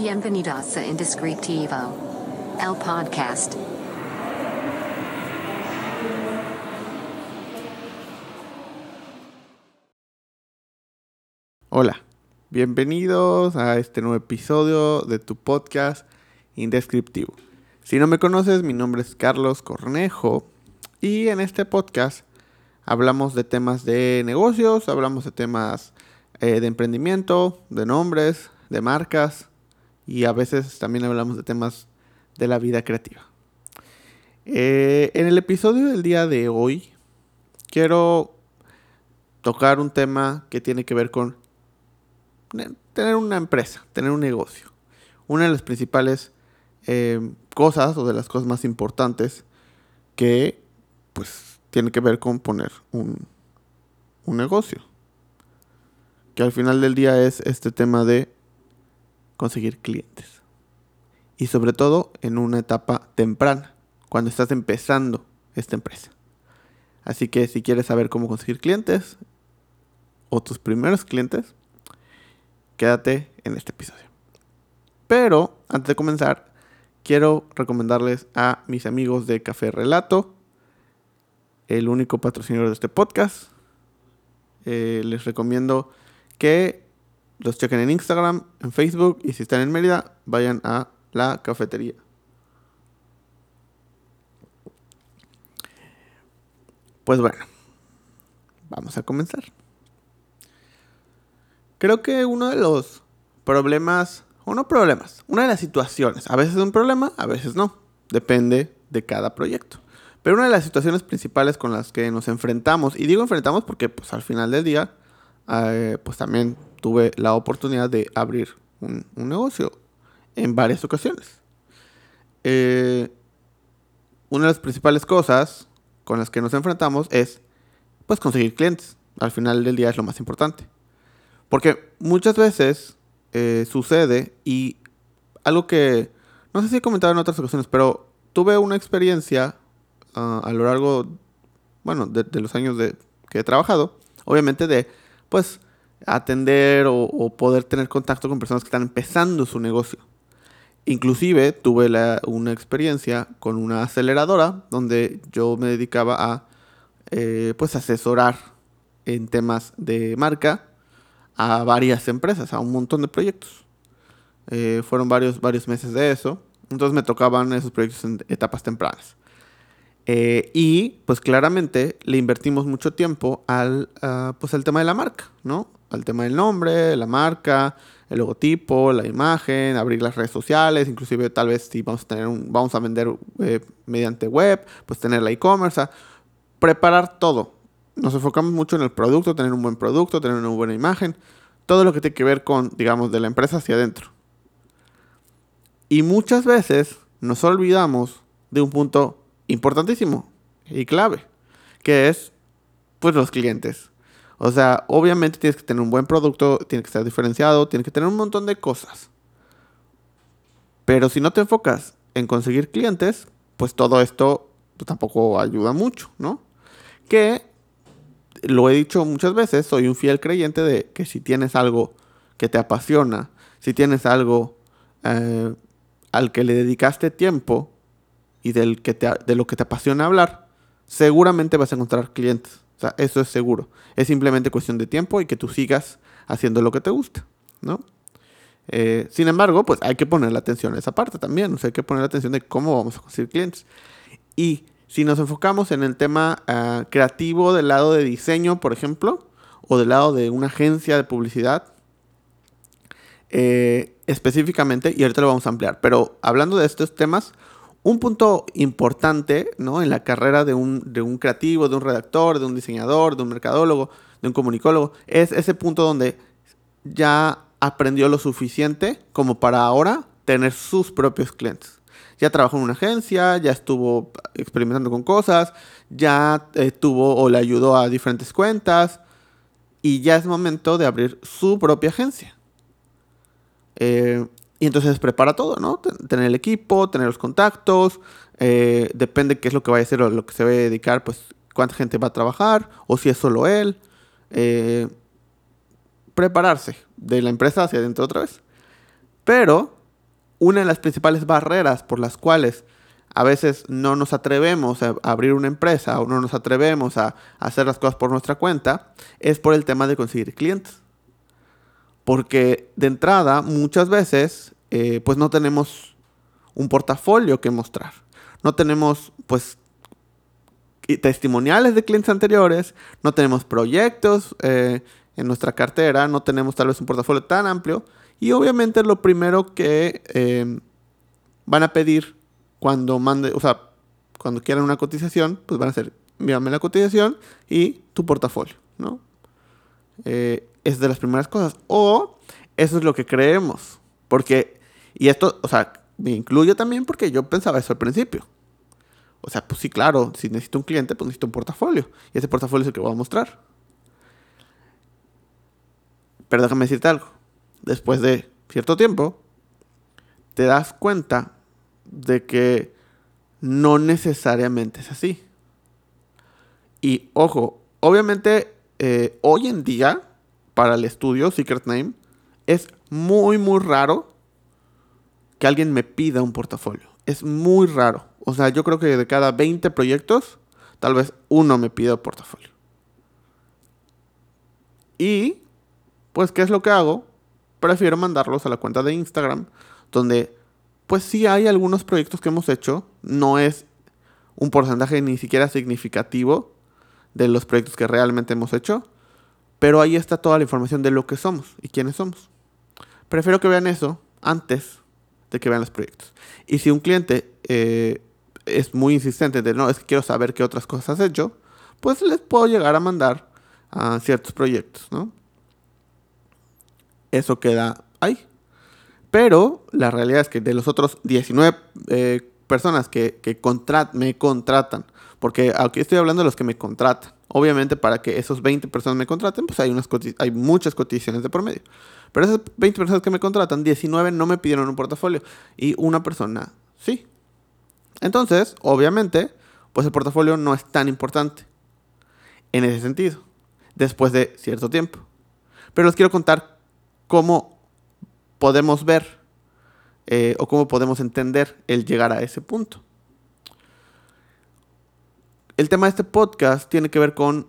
Bienvenidos a Indescriptivo, el podcast. Hola, bienvenidos a este nuevo episodio de tu podcast Indescriptivo. Si no me conoces, mi nombre es Carlos Cornejo y en este podcast hablamos de temas de negocios, hablamos de temas eh, de emprendimiento, de nombres, de marcas y a veces también hablamos de temas de la vida creativa. Eh, en el episodio del día de hoy quiero tocar un tema que tiene que ver con tener una empresa, tener un negocio. Una de las principales eh, cosas o de las cosas más importantes que pues tiene que ver con poner un, un negocio. Que al final del día es este tema de conseguir clientes. Y sobre todo en una etapa temprana, cuando estás empezando esta empresa. Así que si quieres saber cómo conseguir clientes o tus primeros clientes, quédate en este episodio. Pero antes de comenzar, quiero recomendarles a mis amigos de Café Relato, el único patrocinador de este podcast. Eh, les recomiendo que los chequen en Instagram, en Facebook y si están en Mérida, vayan a la cafetería. Pues bueno, vamos a comenzar. Creo que uno de los problemas, o no problemas, una de las situaciones, a veces es un problema, a veces no, depende de cada proyecto. Pero una de las situaciones principales con las que nos enfrentamos, y digo enfrentamos porque pues al final del día, eh, pues también tuve la oportunidad de abrir un, negocio en varias ocasiones. Eh, una de las principales cosas con las que nos enfrentamos es pues conseguir clientes. Al final del día es lo más importante. Porque muchas veces eh, sucede y algo que no sé si he comentado en otras ocasiones, pero tuve una experiencia ah, a lo largo, bueno, de, los años de, que he trabajado, obviamente de, pues, atender o, poder tener contacto con personas que están empezando su negocio. Inclusive tuve una experiencia con una aceleradora donde yo me dedicaba a, eh, pues, asesorar en temas de marca a varias empresas, a un montón de proyectos. Eh, fueron varios, varios meses de eso. Entonces me tocaban esos proyectos en etapas tempranas. Eh, y pues claramente le invertimos mucho tiempo al, pues, al tema de la marca, ¿no? Al tema del nombre, la marca, el logotipo, la imagen, abrir las redes sociales, inclusive tal vez si vamos a tener un, vamos a vender eh, mediante web, pues tener la e-commerce, preparar todo, nos enfocamos mucho en el producto, tener un buen producto, tener una buena imagen, todo lo que tiene que ver con, digamos, de la empresa hacia adentro. Y muchas veces nos olvidamos de un punto importantísimo y clave, que es, pues, los clientes. O sea, obviamente tienes que tener un buen producto, tiene que estar diferenciado, tienes que tener un montón de cosas. Pero si no te enfocas en conseguir clientes, pues todo esto pues, tampoco ayuda mucho, ¿no? Que lo he dicho muchas veces, soy un fiel creyente de que si tienes algo que te apasiona, si tienes algo eh, al que le dedicaste tiempo y del que te, de lo que te apasiona hablar, seguramente vas a encontrar clientes. Eso es seguro. Es simplemente cuestión de tiempo y que tú sigas haciendo lo que te gusta, ¿no? Eh, sin embargo, pues hay que poner la atención a esa parte también. Hay que poner la atención de cómo vamos a conseguir clientes. Y si nos enfocamos en el tema ah, creativo del lado de diseño, por ejemplo, o del lado de una agencia de publicidad, eh, específicamente, y ahorita lo vamos a ampliar, pero hablando de estos temas, un punto importante ¿no? en la carrera de un, de un creativo, de un redactor, de un diseñador, de un mercadólogo, de un comunicólogo, es ese punto donde ya aprendió lo suficiente como para ahora tener sus propios clientes ya trabajó en una agencia, ya estuvo experimentando con cosas, ya estuvo o le ayudó a diferentes cuentas y ya es momento de abrir su propia agencia. Eh, y entonces prepara todo, ¿no? Tener el equipo, tener los contactos, eh, depende qué es lo que vaya a hacer o lo que se va a dedicar, pues cuánta gente va a trabajar o si es solo él. Eh, prepararse de la empresa hacia adentro otra vez. Pero una de las principales barreras por las cuales a veces no nos atrevemos a abrir una empresa o no nos atrevemos a hacer las cosas por nuestra cuenta es por el tema de conseguir clientes. Porque de entrada, muchas veces, eh, pues no tenemos un portafolio que mostrar. No tenemos, pues, testimoniales de clientes anteriores, no tenemos proyectos eh, en nuestra cartera, no tenemos tal vez un portafolio tan amplio. Y obviamente lo primero que eh, van a pedir cuando mande, o sea, cuando quieran una cotización, pues van a hacer, mírame la cotización y tu portafolio, ¿no? Es de las primeras cosas. O eso es lo que creemos. Porque, y esto, o sea, me incluye también porque yo pensaba eso al principio. O sea, pues sí, claro, si necesito un cliente, pues necesito un portafolio. Y ese portafolio es el que voy a mostrar. Pero déjame decirte algo. Después de cierto tiempo, te das cuenta de que no necesariamente es así. Y ojo, obviamente eh, hoy en día, para el estudio Secret Name, es muy, muy raro que alguien me pida un portafolio. Es muy raro. O sea, yo creo que de cada 20 proyectos, tal vez uno me pida portafolio. Y, pues, ¿qué es lo que hago? Prefiero mandarlos a la cuenta de Instagram, donde pues sí hay algunos proyectos que hemos hecho. No es un porcentaje ni siquiera significativo de los proyectos que realmente hemos hecho. Pero ahí está toda la información de lo que somos y quiénes somos. Prefiero que vean eso antes de que vean los proyectos. Y si un cliente eh, es muy insistente de no, es que quiero saber qué otras cosas has hecho, pues les puedo llegar a mandar a ciertos proyectos, ¿no? Eso queda ahí. Pero la realidad es que de los otros 19 eh, personas que, me contratan, porque aquí estoy hablando de los que me contratan, obviamente para que esos 20 personas me contraten, pues hay, unas hay muchas cotizaciones de promedio. Pero esas 20 personas que me contratan, 19 no me pidieron un portafolio y una persona sí. Entonces, obviamente, pues el portafolio no es tan importante en ese sentido, después de cierto tiempo. Pero les quiero contar cómo podemos ver eh, o cómo podemos entender el llegar a ese punto. El tema de este podcast tiene que ver con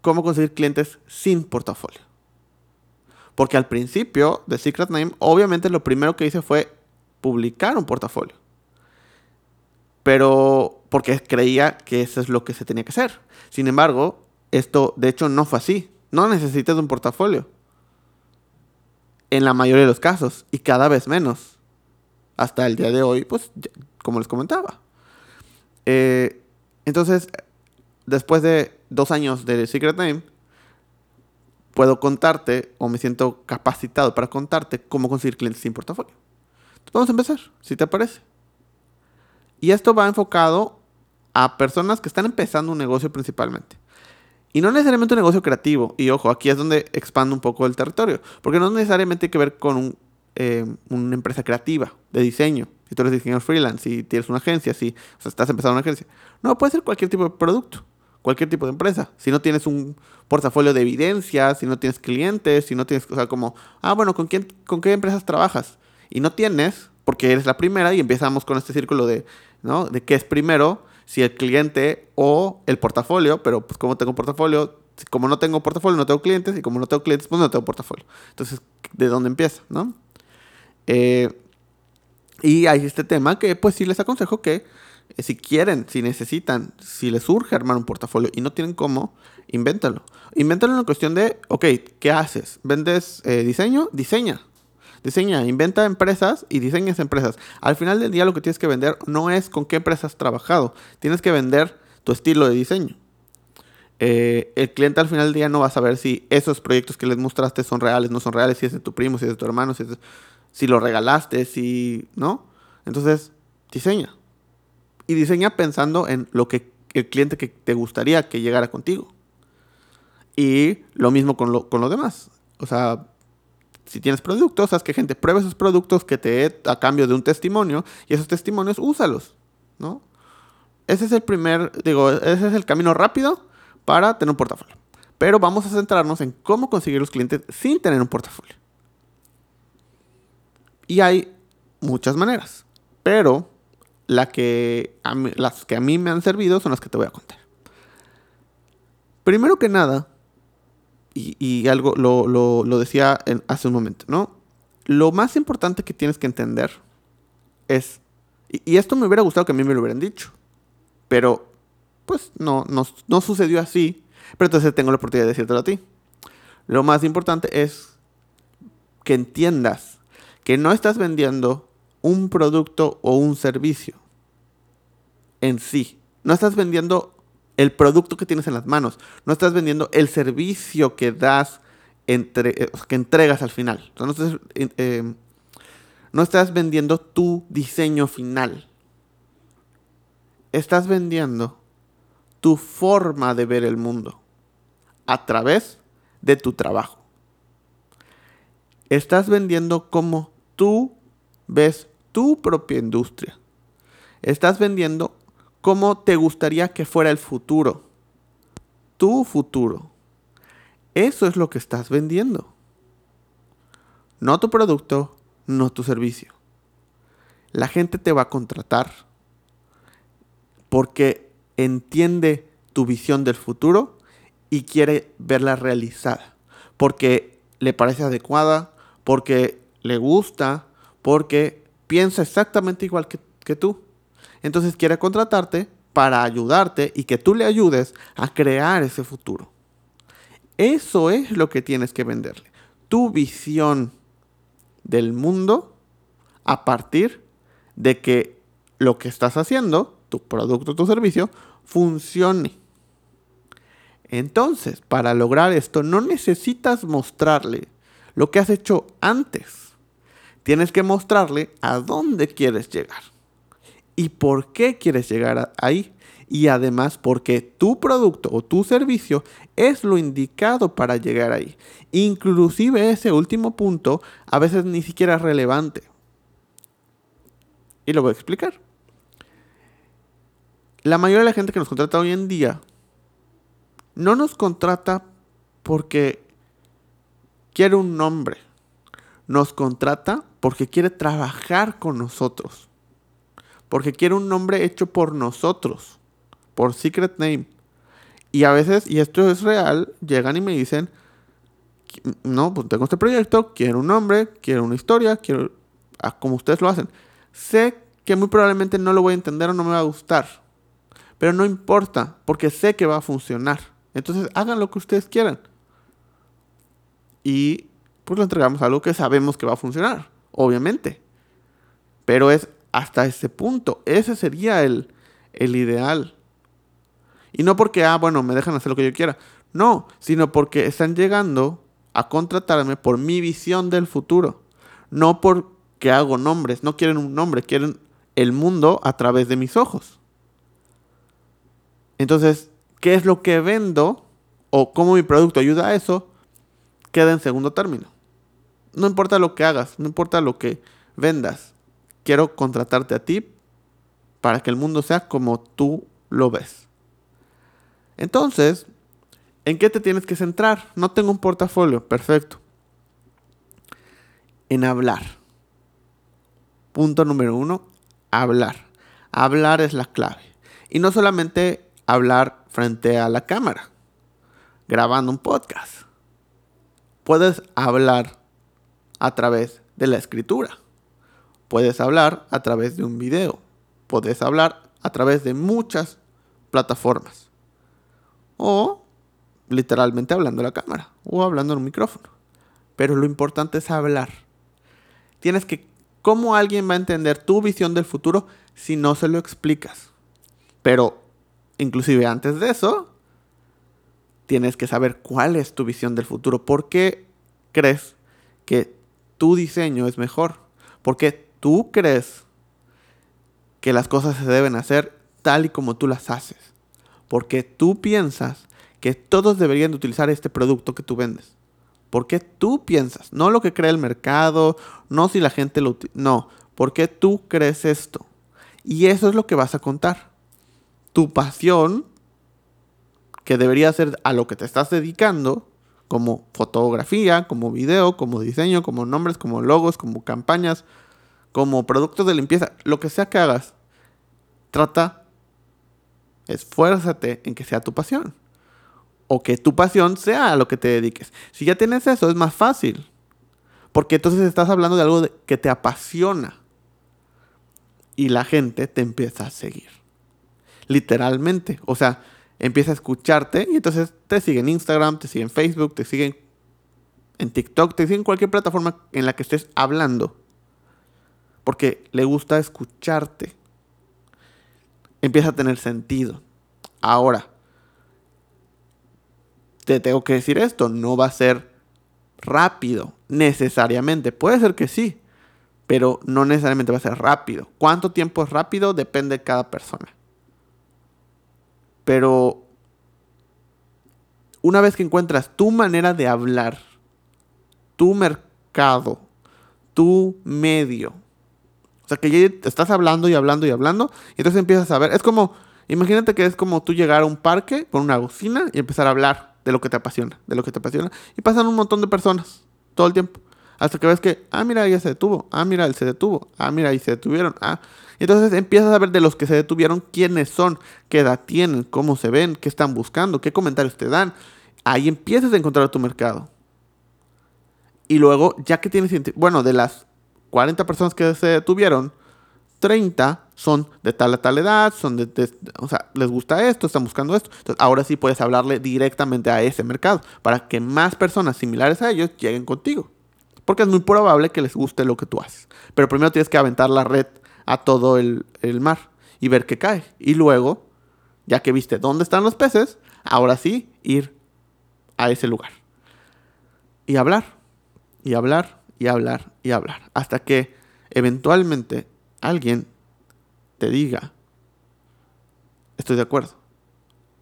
cómo conseguir clientes sin portafolio. Porque al principio de Secret Name, obviamente lo primero que hice fue publicar un portafolio. Pero porque creía que eso es lo que se tenía que hacer. Sin embargo, esto de hecho no fue así. No necesitas un portafolio en la mayoría de los casos y cada vez menos. Hasta el día de hoy, pues, como les comentaba. Eh, entonces, después de dos años de Secret Name, puedo contarte, o me siento capacitado para contarte, cómo conseguir clientes sin portafolio. Entonces, vamos a empezar, si te parece. Y esto va enfocado a personas que están empezando un negocio principalmente. Y no necesariamente un negocio creativo. Y ojo, aquí es donde expando un poco el territorio. Porque no necesariamente hay que ver con eh, una empresa creativa de diseño. Si tú eres diseñador freelance, si tienes una agencia, si estás empezando una agencia. No, puede ser cualquier tipo de producto, cualquier tipo de empresa. Si no tienes un portafolio de evidencias, si no tienes clientes, si no tienes, o sea, como, ah, bueno, ¿con, quién, con qué empresas trabajas? Y no tienes, porque eres la primera y empezamos con este círculo de, ¿no? De qué es primero si el cliente o el portafolio, pero pues como tengo portafolio, como no tengo portafolio no tengo clientes y como no tengo clientes pues no tengo portafolio. Entonces, ¿de dónde empieza? ¿no? Eh, y hay este tema que pues sí les aconsejo que eh, si quieren, si necesitan, si les surge armar un portafolio y no tienen cómo, invéntalo. Invéntalo en la cuestión de, ok, ¿qué haces? ¿Vendes eh, diseño? Diseña. Diseña, inventa empresas y diseñas empresas. Al final del día lo que tienes que vender no es con qué empresa has trabajado, tienes que vender tu estilo de diseño. Eh, el cliente al final del día no va a saber si esos proyectos que les mostraste son reales, no son reales, si es de tu primo, si es de tu hermano, si, si lo regalaste, si... ¿No? Entonces, diseña. Y diseña pensando en lo que el cliente que te gustaría que llegara contigo. Y lo mismo con lo, con demás. O sea, si tienes productos, haz que gente pruebe esos productos que te a cambio de un testimonio y esos testimonios úsalos, ¿no? Ese es el primer, digo, ese es el camino rápido para tener un portafolio. Pero vamos a centrarnos en cómo conseguir los clientes sin tener un portafolio. Y hay muchas maneras, pero la que las que a mí me han servido son las que te voy a contar. Primero que nada, y, algo lo, decía hace un momento, ¿no? Lo más importante que tienes que entender es, y, esto me hubiera gustado que a mí me lo hubieran dicho, pero pues no, no, no sucedió así, pero entonces tengo la oportunidad de decírtelo a ti. Lo más importante es que entiendas que no estás vendiendo un producto o un servicio en sí. No estás vendiendo el producto que tienes en las manos. No estás vendiendo el servicio que das, entre, eh, que entregas al final. no, estás, eh, no estás vendiendo tu diseño final. Estás vendiendo tu forma de ver el mundo a través de tu trabajo. Estás vendiendo como tú ves tu propia industria. Estás vendiendo cómo te gustaría que fuera el futuro. Tu futuro. Eso es lo que estás vendiendo. No tu producto, no tu servicio. La gente te va a contratar porque entiende tu visión del futuro y quiere verla realizada. Porque le parece adecuada, porque le gusta, porque piensa exactamente igual que, tú. Entonces quiere contratarte para ayudarte y que tú le ayudes a crear ese futuro. Eso es lo que tienes que venderle. Tu visión del mundo a partir de que lo que estás haciendo, tu producto, tu servicio, funcione. Entonces, para lograr esto, no necesitas mostrarle lo que has hecho antes. Tienes que mostrarle a dónde quieres llegar y por qué quieres llegar ahí. Y además porque tu producto o tu servicio es lo indicado para llegar ahí. Inclusive ese último punto a veces ni siquiera es relevante. Y lo voy a explicar. La mayoría de la gente que nos contrata hoy en día no nos contrata porque quiere un nombre. Nos contrata porque quiere trabajar con nosotros. Porque quiero un nombre hecho por nosotros, por Secret Name. Y a veces, y esto es real, llegan y me dicen, no, pues tengo este proyecto, quiero un nombre, quiero una historia, quiero, ah, como ustedes lo hacen. Sé que muy probablemente no lo voy a entender o no me va a gustar. Pero no importa, porque sé que va a funcionar. Entonces hagan lo que ustedes quieran. Y pues lo entregamos algo que sabemos que va a funcionar, obviamente. Pero es hasta ese punto. Ese sería el, el ideal. Y no porque, ah, bueno, me dejan hacer lo que yo quiera. No, sino porque están llegando a contratarme por mi visión del futuro. No porque hago nombres. No quieren un nombre, quieren el mundo a través de mis ojos. Entonces, ¿qué es lo que vendo? O cómo mi producto ayuda a eso, queda en segundo término. No importa lo que hagas, no importa lo que vendas quiero contratarte a ti para que el mundo sea como tú lo ves. Entonces, ¿en qué te tienes que centrar? No tengo un portafolio, perfecto. En hablar. Punto número uno, hablar. Hablar es la clave. Y no solamente hablar frente a la cámara, grabando un podcast. Puedes hablar a través de la escritura. Puedes hablar a través de un video. Puedes hablar a través de muchas plataformas. O literalmente hablando a la cámara o hablando en un micrófono. Pero lo importante es hablar. Tienes que... ¿Cómo alguien va a entender tu visión del futuro si no se lo explicas? Pero, inclusive antes de eso, tienes que saber cuál es tu visión del futuro. ¿Por qué crees que tu diseño es mejor? ¿Por qué tú crees que las cosas se deben hacer tal y como tú las haces. Porque tú piensas que todos deberían de utilizar este producto que tú vendes. Porque tú piensas, no lo que cree el mercado, no si la gente lo no, porque tú crees esto. Y eso es lo que vas a contar. Tu pasión, que debería ser a lo que te estás dedicando, como fotografía, como video, como diseño, como nombres, como logos, como campañas, como productos de limpieza, lo que sea que hagas, trata, esfuérzate en que sea tu pasión. O que tu pasión sea a lo que te dediques. Si ya tienes eso, es más fácil. Porque entonces estás hablando de algo que te apasiona. Y la gente te empieza a seguir. Literalmente. O sea, empieza a escucharte y entonces te sigue en Instagram, te sigue en Facebook, te siguen en TikTok, te sigue en cualquier plataforma en la que estés hablando. Porque le gusta escucharte. Empieza a tener sentido. Ahora, te tengo que decir esto, no va a ser rápido, necesariamente. Puede ser que sí, pero no necesariamente va a ser rápido. ¿Cuánto tiempo es rápido? Depende de cada persona. Pero una vez que encuentras tu manera de hablar, tu mercado, tu medio, o sea que ya estás hablando y hablando y hablando, y entonces empiezas a ver, es como, imagínate que es como tú llegar a un parque con una bocina y empezar a hablar de lo que te apasiona, de lo que te apasiona, y pasan un montón de personas todo el tiempo. Hasta que ves que, ah, mira, ella se detuvo, ah, mira, él se detuvo, ah, mira, ahí se detuvieron, ah. Entonces empiezas a ver de los que se detuvieron quiénes son, qué edad tienen, cómo se ven, qué están buscando, qué comentarios te dan. Ahí empiezas a encontrar tu mercado. Y luego, ya que tienes, bueno, de las 40 personas que se detuvieron, 30 son de tal a tal edad, son de, o sea, les gusta esto, están buscando esto. Entonces, ahora sí puedes hablarle directamente a ese mercado para que más personas similares a ellos lleguen contigo. Porque es muy probable que les guste lo que tú haces. Pero primero tienes que aventar la red a todo el, el mar y ver qué cae. Y luego, ya que viste dónde están los peces, ahora sí ir a ese lugar. Y hablar, y hablar, y hablar, y hablar. Hasta que eventualmente alguien te diga, estoy de acuerdo,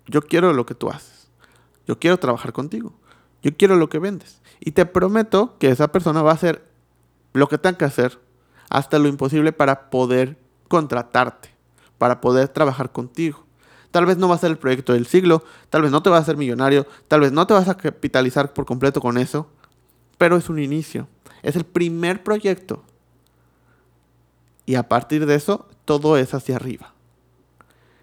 yo quiero lo que tú haces, yo quiero trabajar contigo, yo quiero lo que vendes. Y te prometo que esa persona va a hacer lo que tenga que hacer, hasta lo imposible para poder contratarte, para poder trabajar contigo. Tal vez no va a ser el proyecto del siglo, tal vez no te vas a hacer millonario, tal vez no te vas a capitalizar por completo con eso, pero es un inicio. Es el primer proyecto y a partir de eso, todo es hacia arriba.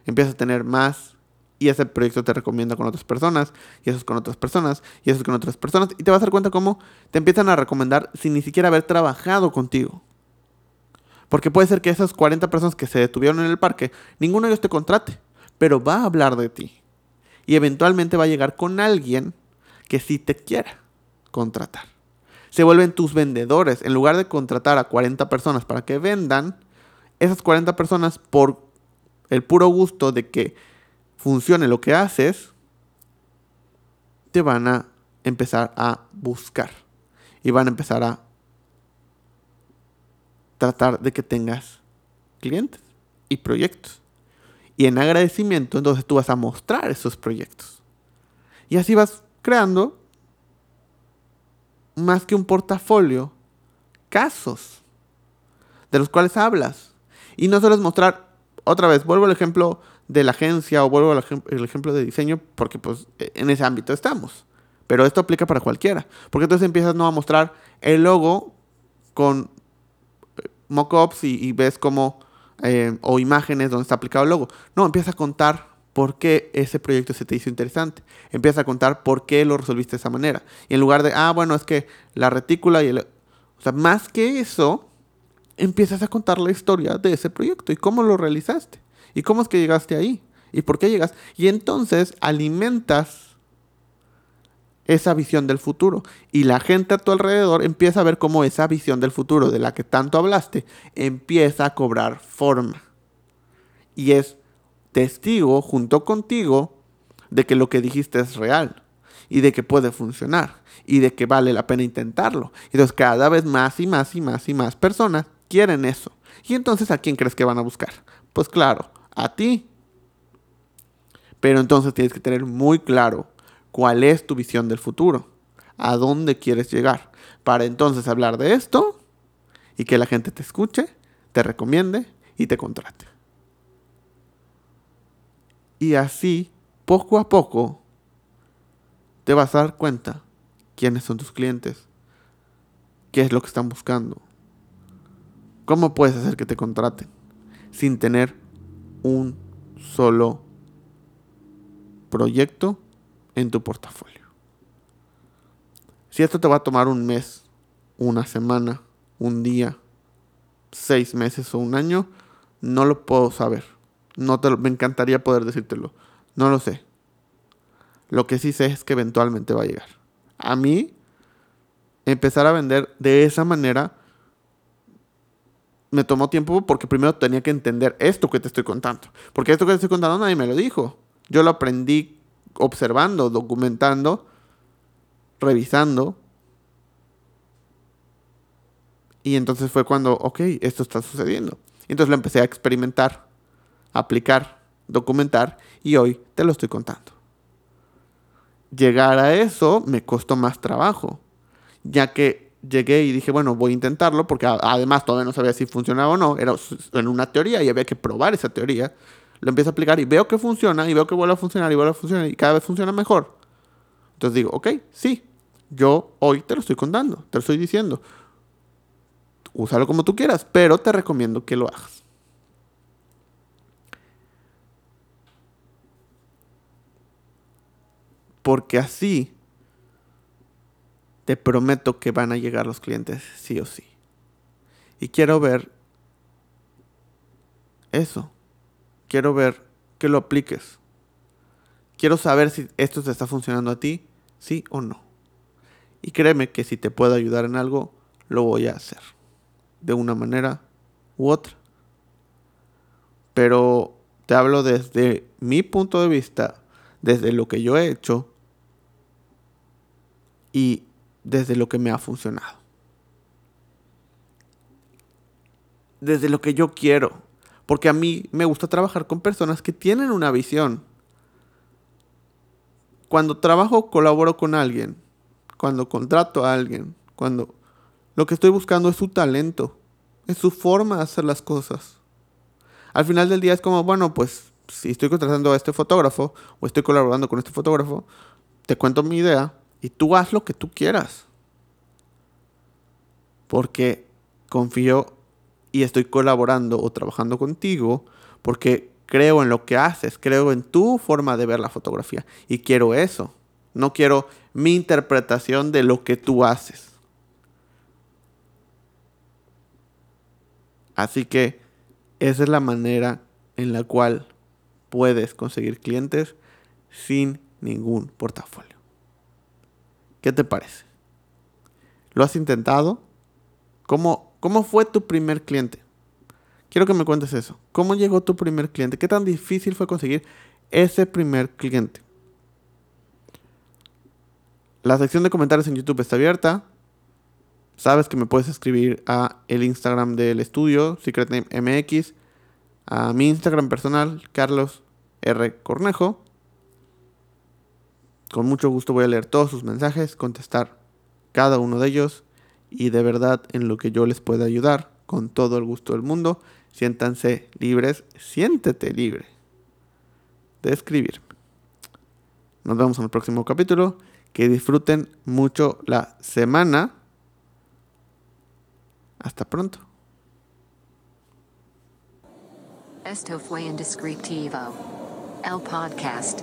Empiezas a tener más y ese proyecto te recomienda con otras personas, y eso es con otras personas, y eso es con otras personas, y te vas a dar cuenta cómo te empiezan a recomendar sin ni siquiera haber trabajado contigo. Porque puede ser que esas 40 personas que se detuvieron en el parque, ninguno de ellos te contrate, pero va a hablar de ti. Y eventualmente va a llegar con alguien que sí te quiera contratar se vuelven tus vendedores. En lugar de contratar a 40 personas para que vendan, esas 40 personas por el puro gusto de que funcione lo que haces, te van a empezar a buscar y van a empezar a tratar de que tengas clientes y proyectos. Y en agradecimiento, entonces tú vas a mostrar esos proyectos. Y así vas creando más que un portafolio, casos de los cuales hablas. Y no solo es mostrar, otra vez, vuelvo al ejemplo de la agencia o vuelvo al ejemplo de diseño porque pues e, en ese ámbito estamos. Pero esto aplica para cualquiera. Porque entonces empiezas no a mostrar el logo con mockups y, y ves cómo, eh, o imágenes donde está aplicado el logo. No, empieza a contar por qué ese proyecto se te hizo interesante. Empieza a contar por qué lo resolviste de esa manera. Y en lugar de, ah, bueno, es que la retícula y el... O sea, más que eso, empiezas a contar la historia de ese proyecto y cómo lo realizaste. Y cómo es que llegaste ahí. Y por qué llegas. Y entonces alimentas esa visión del futuro. Y la gente a tu alrededor empieza a ver cómo esa visión del futuro de la que tanto hablaste empieza a cobrar forma. Y es testigo junto contigo de que lo que dijiste es real y de que puede funcionar y de que vale la pena intentarlo. Entonces cada vez más y más y más y más personas quieren eso. Y entonces ¿a quién crees que van a buscar? Pues claro, a ti. Pero entonces tienes que tener muy claro cuál es tu visión del futuro, a dónde quieres llegar, para entonces hablar de esto y que la gente te escuche, te recomiende y te contrate. Y así, poco a poco, te vas a dar cuenta quiénes son tus clientes, qué es lo que están buscando, ¿Cómo puedes hacer que te contraten sin tener un solo proyecto en tu portafolio? Si esto te va a tomar un mes, una semana, un día, seis meses o un año, no lo puedo saber. No te me encantaría poder decírtelo. No lo sé. Lo que sí sé es que eventualmente va a llegar. A mí, empezar a vender de esa manera me tomó tiempo porque primero tenía que entender esto que te estoy contando. Porque esto que te estoy contando nadie me lo dijo. Yo lo aprendí observando, documentando, revisando. Y entonces fue cuando, ok, esto está sucediendo. Entonces lo empecé a experimentar, aplicar, documentar y hoy te lo estoy contando. Llegar a eso me costó más trabajo, ya que llegué y dije, bueno, voy a intentarlo, porque además todavía no sabía si funcionaba o no, era en una teoría y había que probar esa teoría. Lo empiezo a aplicar y veo que funciona, y veo que vuelve a funcionar, y vuelve a funcionar, y cada vez funciona mejor. Entonces digo, ok, sí, yo hoy te lo estoy contando, te lo estoy diciendo. Úsalo como tú quieras, pero te recomiendo que lo hagas. Porque así te prometo que van a llegar los clientes sí o sí. Y quiero ver eso. Quiero ver que lo apliques. Quiero saber si esto te está funcionando a ti, sí o no. Y créeme que si te puedo ayudar en algo, lo voy a hacer. De una manera u otra. Pero te hablo desde mi punto de vista, desde lo que yo he hecho y desde lo que me ha funcionado. Desde lo que yo quiero. Porque a mí me gusta trabajar con personas que tienen una visión. Cuando trabajo, colaboro con alguien. Cuando contrato a alguien. Cuando lo que estoy buscando es su talento. Es su forma de hacer las cosas. Al final del día es como, bueno, pues si estoy contratando a este fotógrafo o estoy colaborando con este fotógrafo, te cuento mi idea, y tú haz lo que tú quieras. Porque confío y estoy colaborando o trabajando contigo porque creo en lo que haces, creo en tu forma de ver la fotografía y quiero eso. No quiero mi interpretación de lo que tú haces. Así que esa es la manera en la cual puedes conseguir clientes sin ningún portafolio. ¿Qué te parece? ¿Lo has intentado? ¿Cómo, ¿Cómo fue tu primer cliente? Quiero que me cuentes eso. ¿Cómo llegó tu primer cliente? ¿Qué tan difícil fue conseguir ese primer cliente? La sección de comentarios en YouTube está abierta. Sabes que me puedes escribir a el Instagram del estudio, SecretNameMX, a mi Instagram personal, Carlos R. Cornejo. Con mucho gusto voy a leer todos sus mensajes, contestar cada uno de ellos y de verdad en lo que yo les pueda ayudar, con todo el gusto del mundo, siéntanse libres, siéntete libre de escribirme. Nos vemos en el próximo capítulo. Que disfruten mucho la semana. Hasta pronto. Esto fue Indescriptivo. El podcast.